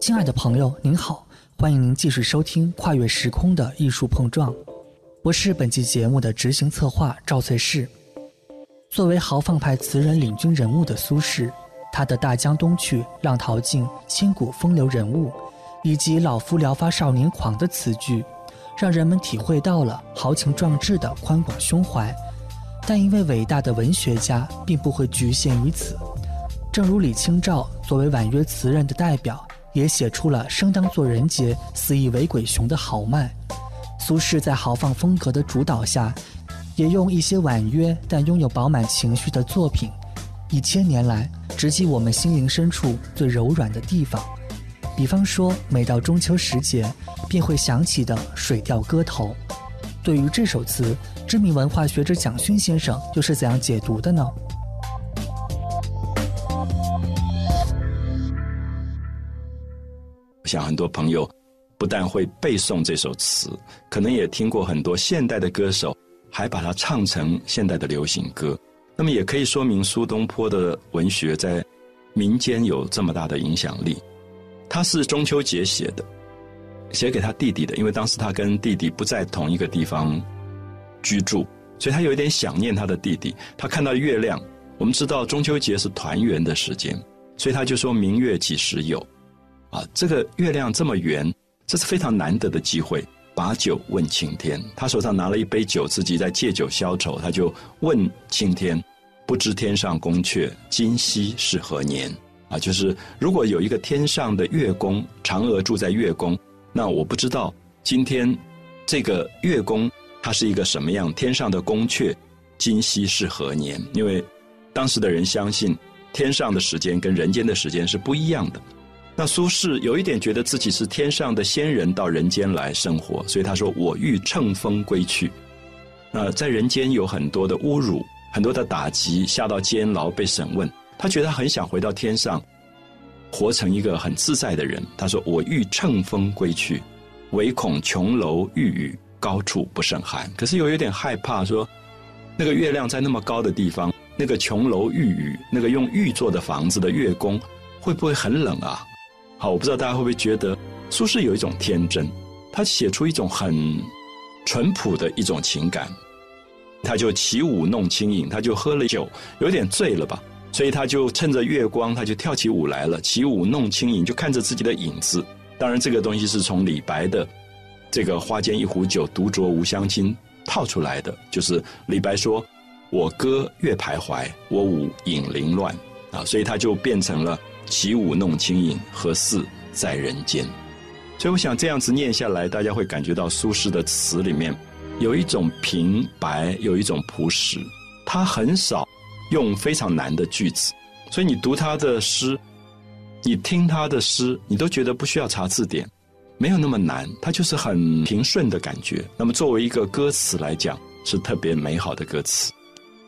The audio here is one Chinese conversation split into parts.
亲爱的朋友，您好，欢迎您继续收听《跨越时空的艺术碰撞》，我是本期节目的执行策划赵翠氏。作为豪放派词人领军人物的苏轼，他的《大江东去》《浪淘尽》《千古风流人物》，以及“老夫聊发少年狂”的词句，让人们体会到了豪情壮志的宽广胸怀。但一位伟大的文学家并不会局限于此，正如李清照作为婉约词人的代表。也写出了“生当作人杰，死亦为鬼雄”的豪迈。苏轼在豪放风格的主导下，也用一些婉约但拥有饱满情绪的作品，一千年来直击我们心灵深处最柔软的地方。比方说，每到中秋时节，便会响起的《水调歌头》。对于这首词，知名文化学者蒋勋先生又是怎样解读的呢？我想很多朋友不但会背诵这首词，可能也听过很多现代的歌手，还把它唱成现代的流行歌。那么也可以说明苏东坡的文学在民间有这么大的影响力。他是中秋节写的，写给他弟弟的，因为当时他跟弟弟不在同一个地方居住，所以他有一点想念他的弟弟。他看到月亮，我们知道中秋节是团圆的时间，所以他就说明月几时有。啊，这个月亮这么圆，这是非常难得的机会。把酒问青天，他手上拿了一杯酒，自己在借酒消愁。他就问青天：“不知天上宫阙，今夕是何年？”啊，就是如果有一个天上的月宫，嫦娥住在月宫，那我不知道今天这个月宫它是一个什么样？天上的宫阙，今夕是何年？因为当时的人相信天上的时间跟人间的时间是不一样的。那苏轼有一点觉得自己是天上的仙人到人间来生活，所以他说：“我欲乘风归去。”那在人间有很多的侮辱，很多的打击，下到监牢被审问，他觉得他很想回到天上，活成一个很自在的人。他说：“我欲乘风归去，唯恐琼楼玉宇，高处不胜寒。”可是又有点害怕，说那个月亮在那么高的地方，那个琼楼玉宇，那个用玉做的房子的月宫，会不会很冷啊？好，我不知道大家会不会觉得苏轼有一种天真，他写出一种很淳朴的一种情感，他就起舞弄清影，他就喝了酒，有点醉了吧，所以他就趁着月光，他就跳起舞来了，起舞弄清影，就看着自己的影子。当然，这个东西是从李白的这个“花间一壶酒，独酌无相亲”套出来的，就是李白说：“我歌月徘徊，我舞影零乱。”啊，所以他就变成了。起舞弄清影，何似在人间？所以我想这样子念下来，大家会感觉到苏轼的词里面有一种平白，有一种朴实。他很少用非常难的句子，所以你读他的诗，你听他的诗，你都觉得不需要查字典，没有那么难，他就是很平顺的感觉。那么作为一个歌词来讲，是特别美好的歌词。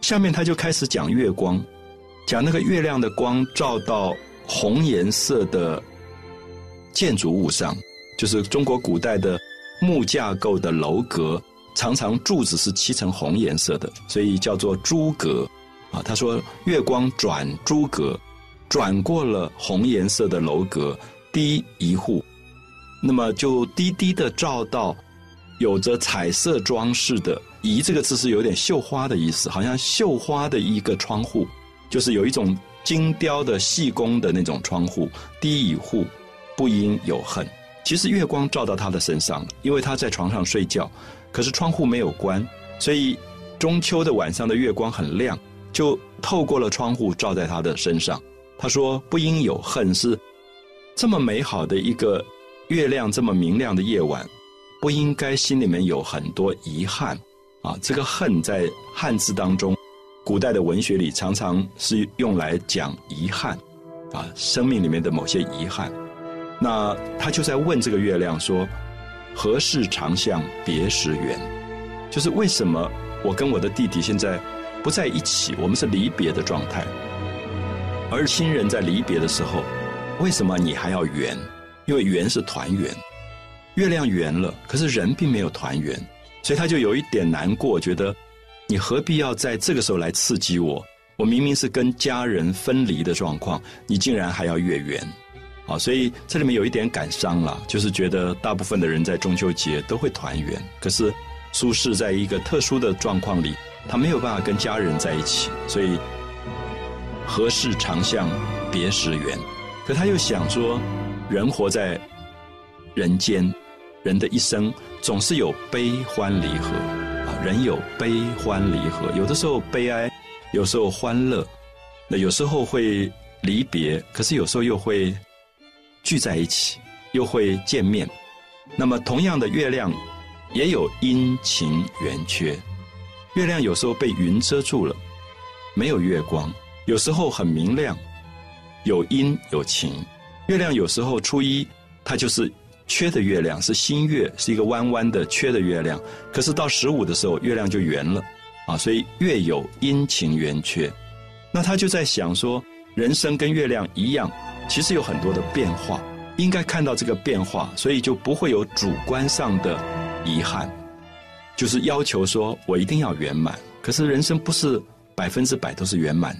下面他就开始讲月光，讲那个月亮的光照到。红颜色的建筑物上，就是中国古代的木架构的楼阁，常常柱子是漆成红颜色的，所以叫做朱阁。啊，他说月光转朱阁，转过了红颜色的楼阁，低一户，那么就低低的照到有着彩色装饰的“移”这个字是有点绣花的意思，好像绣花的一个窗户，就是有一种。精雕的细工的那种窗户，低一户，不应有恨。其实月光照到他的身上，因为他在床上睡觉，可是窗户没有关，所以中秋的晚上的月光很亮，就透过了窗户照在他的身上。他说：“不应有恨，是这么美好的一个月亮，这么明亮的夜晚，不应该心里面有很多遗憾啊。这个恨在汉字当中。”古代的文学里常常是用来讲遗憾，啊，生命里面的某些遗憾。那他就在问这个月亮说：“何事长向别时圆？”就是为什么我跟我的弟弟现在不在一起，我们是离别的状态。而亲人在离别的时候，为什么你还要圆？因为圆是团圆，月亮圆了，可是人并没有团圆，所以他就有一点难过，觉得。你何必要在这个时候来刺激我？我明明是跟家人分离的状况，你竟然还要月圆，啊，所以这里面有一点感伤了，就是觉得大部分的人在中秋节都会团圆，可是苏轼在一个特殊的状况里，他没有办法跟家人在一起，所以何事长向别时圆？可他又想说，人活在人间，人的一生总是有悲欢离合，人有悲欢离合，有的时候悲哀，有时候欢乐，那有时候会离别，可是有时候又会。聚在一起，又会见面。那么，同样的月亮，也有阴晴圆缺。月亮有时候被云遮住了，没有月光；有时候很明亮，有阴有晴。月亮有时候初一，它就是缺的月亮，是新月，是一个弯弯的缺的月亮。可是到十五的时候，月亮就圆了啊！所以月有阴晴圆缺。那他就在想说，人生跟月亮一样。其实有很多的变化，应该看到这个变化，所以就不会有主观上的遗憾，就是要求说我一定要圆满。可是人生不是百分之百都是圆满，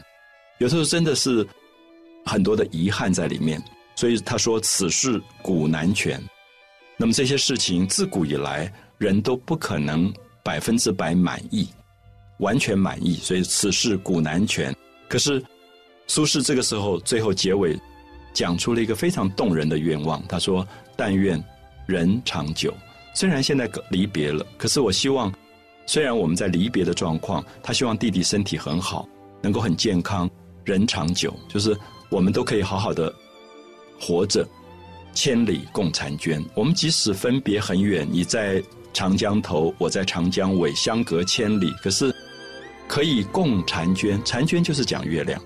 有时候真的是很多的遗憾在里面。所以他说：“此事古难全。”那么这些事情自古以来人都不可能百分之百满意，完全满意。所以此事古难全。可是苏轼这个时候最后结尾。讲出了一个非常动人的愿望。他说：“但愿人长久。虽然现在离别了，可是我希望，虽然我们在离别的状况，他希望弟弟身体很好，能够很健康，人长久，就是我们都可以好好的活着，千里共婵娟。我们即使分别很远，你在长江头，我在长江尾，相隔千里，可是可以共婵娟。婵娟就是讲月亮，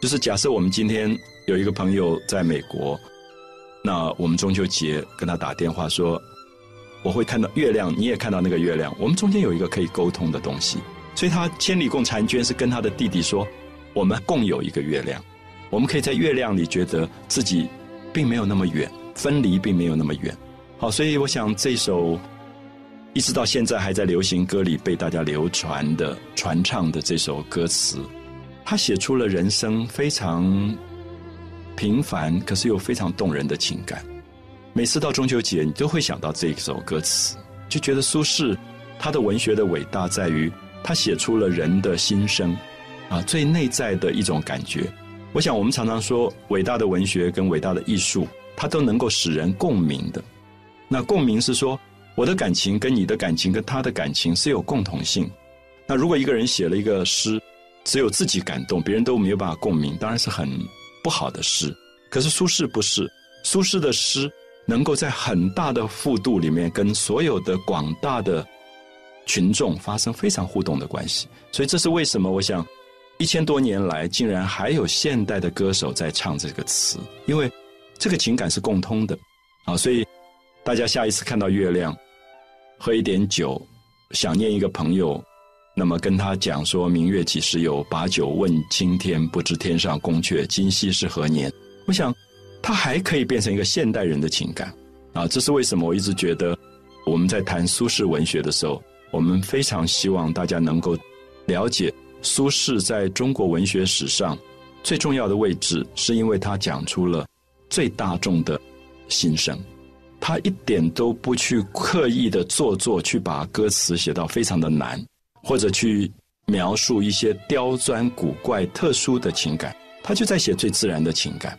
就是假设我们今天。”有一个朋友在美国，那我们中秋节跟他打电话说，我会看到月亮，你也看到那个月亮，我们中间有一个可以沟通的东西，所以他千里共婵娟是跟他的弟弟说，我们共有一个月亮，我们可以在月亮里觉得自己并没有那么远，分离并没有那么远。好，所以我想这首一直到现在还在流行歌里被大家流传的传唱的这首歌词，他写出了人生非常。平凡，可是又非常动人的情感。每次到中秋节，你都会想到这一首歌词，就觉得苏轼他的文学的伟大在于他写出了人的心声，啊，最内在的一种感觉。我想，我们常常说伟大的文学跟伟大的艺术，它都能够使人共鸣的。那共鸣是说，我的感情跟你的感情跟他的感情是有共同性。那如果一个人写了一个诗，只有自己感动，别人都没有办法共鸣，当然是很。不好的诗，可是苏轼不是。苏轼的诗能够在很大的幅度里面跟所有的广大的群众发生非常互动的关系，所以这是为什么？我想一千多年来竟然还有现代的歌手在唱这个词，因为这个情感是共通的啊。所以大家下一次看到月亮，喝一点酒，想念一个朋友。那么跟他讲说：“明月几时有？把酒问青天，不知天上宫阙，今夕是何年？”我想，他还可以变成一个现代人的情感啊！这是为什么？我一直觉得，我们在谈苏轼文学的时候，我们非常希望大家能够了解苏轼在中国文学史上最重要的位置，是因为他讲出了最大众的心声。他一点都不去刻意的做作，去把歌词写到非常的难。或者去描述一些刁钻古怪、特殊的情感，他就在写最自然的情感、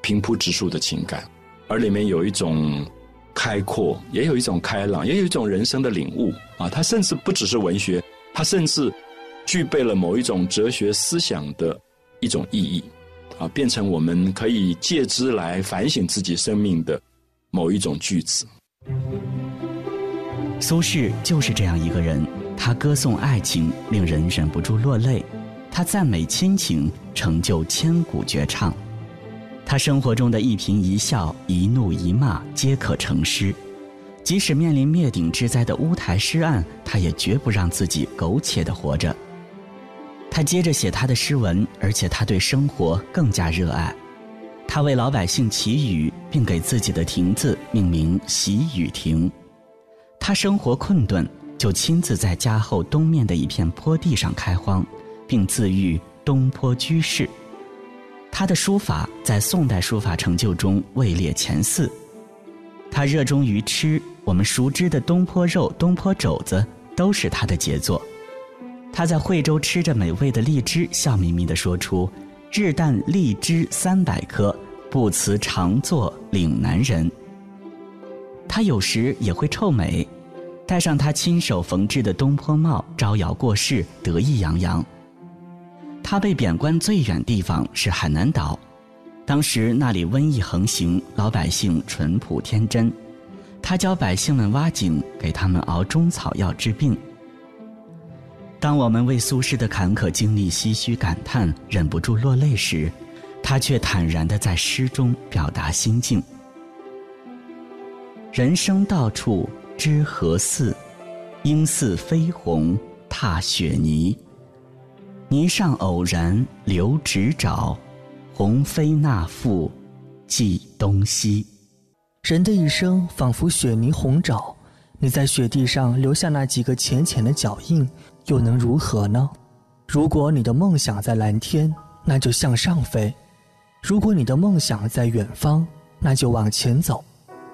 平铺直述的情感，而里面有一种开阔，也有一种开朗，也有一种人生的领悟啊！他甚至不只是文学，他甚至具备了某一种哲学思想的一种意义啊，变成我们可以借之来反省自己生命的某一种句子。苏轼就是这样一个人。他歌颂爱情，令人忍不住落泪；他赞美亲情，成就千古绝唱。他生活中的一颦一笑、一怒一骂，皆可成诗。即使面临灭顶之灾的乌台诗案，他也绝不让自己苟且的活着。他接着写他的诗文，而且他对生活更加热爱。他为老百姓祈雨，并给自己的亭子命名“喜雨亭”。他生活困顿。就亲自在家后东面的一片坡地上开荒，并自喻东坡居士。他的书法在宋代书法成就中位列前四。他热衷于吃，我们熟知的东坡肉、东坡肘子都是他的杰作。他在惠州吃着美味的荔枝，笑眯眯地说出：“日啖荔枝三百颗，不辞常作岭南人。”他有时也会臭美，戴上他亲手缝制的东坡帽，招摇过市，得意洋洋。他被贬官最远地方是海南岛，当时那里瘟疫横行，老百姓淳朴天真，他教百姓们挖井，给他们熬中草药治病。当我们为苏轼的坎坷经历唏嘘感叹，忍不住落泪时，他却坦然地在诗中表达心境：人生到处知何似？应似飞鸿踏雪泥。泥上偶然留指爪，鸿飞那复计东西。人的一生仿佛雪泥鸿爪，你在雪地上留下那几个浅浅的脚印。又能如何呢？如果你的梦想在蓝天，那就向上飞；如果你的梦想在远方，那就往前走。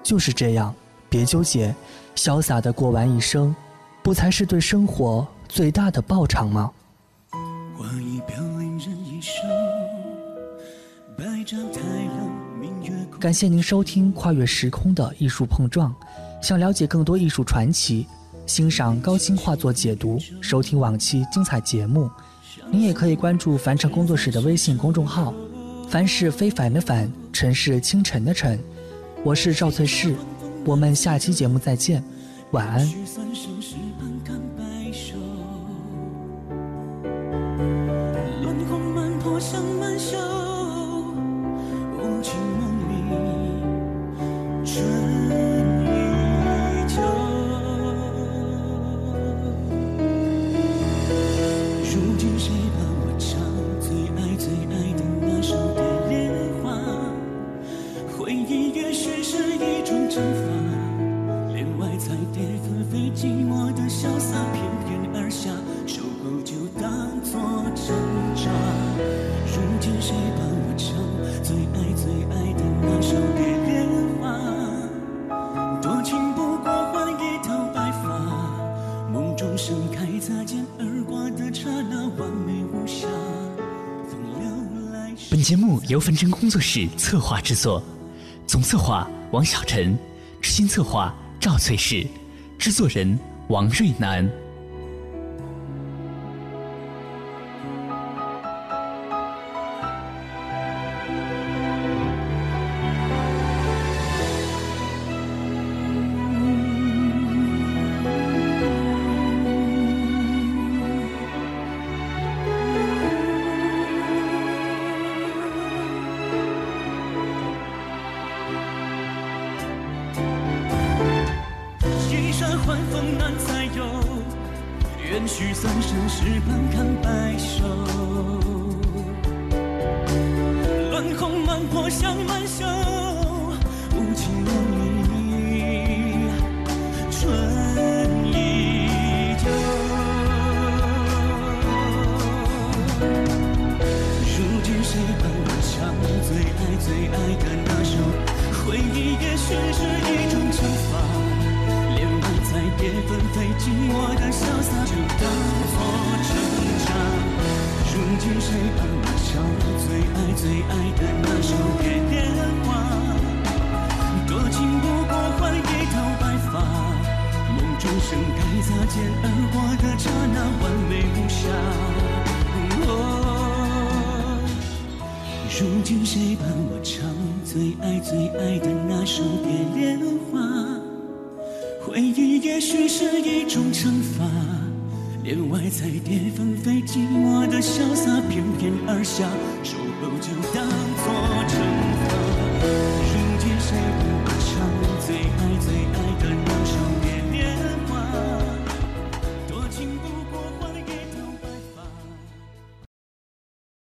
就是这样，别纠结，潇洒的过完一生，不才是对生活最大的报偿吗？感谢您收听《跨越时空的艺术碰撞》，想了解更多艺术传奇。欣赏高清画作解读，收听往期精彩节目，您也可以关注凡尘工作室的微信公众号。凡是非凡的凡，尘是清晨的晨。我是赵翠氏，我们下期节目再见，晚安。谁帮我唱最爱最爱的那首《蝶恋花》？多情不过换一头白发，梦中盛开，擦肩而过的刹那，完美无瑕。风流来本节目由分针工作室策划制作，总策划王晓晨，执行策划赵翠氏，制作人王瑞楠。欢风难再有，愿许三生石板看白首，乱红满坡香满袖，无情梦里春依旧。如今谁伴我唱最爱最爱的那首？回忆也许是一。在蝶纷飞，寂寞的潇洒就当作成长。如今谁伴我唱最爱最爱的那首《蝶恋花》？多情不过换一头白发，梦中盛开擦肩而过的刹那，完美无瑕。如今谁伴我唱最爱最爱的那首《蝶恋花》？回忆也许是一种惩罚，帘外彩蝶纷飞，寂寞的潇洒翩翩而下，守候就当作惩罚。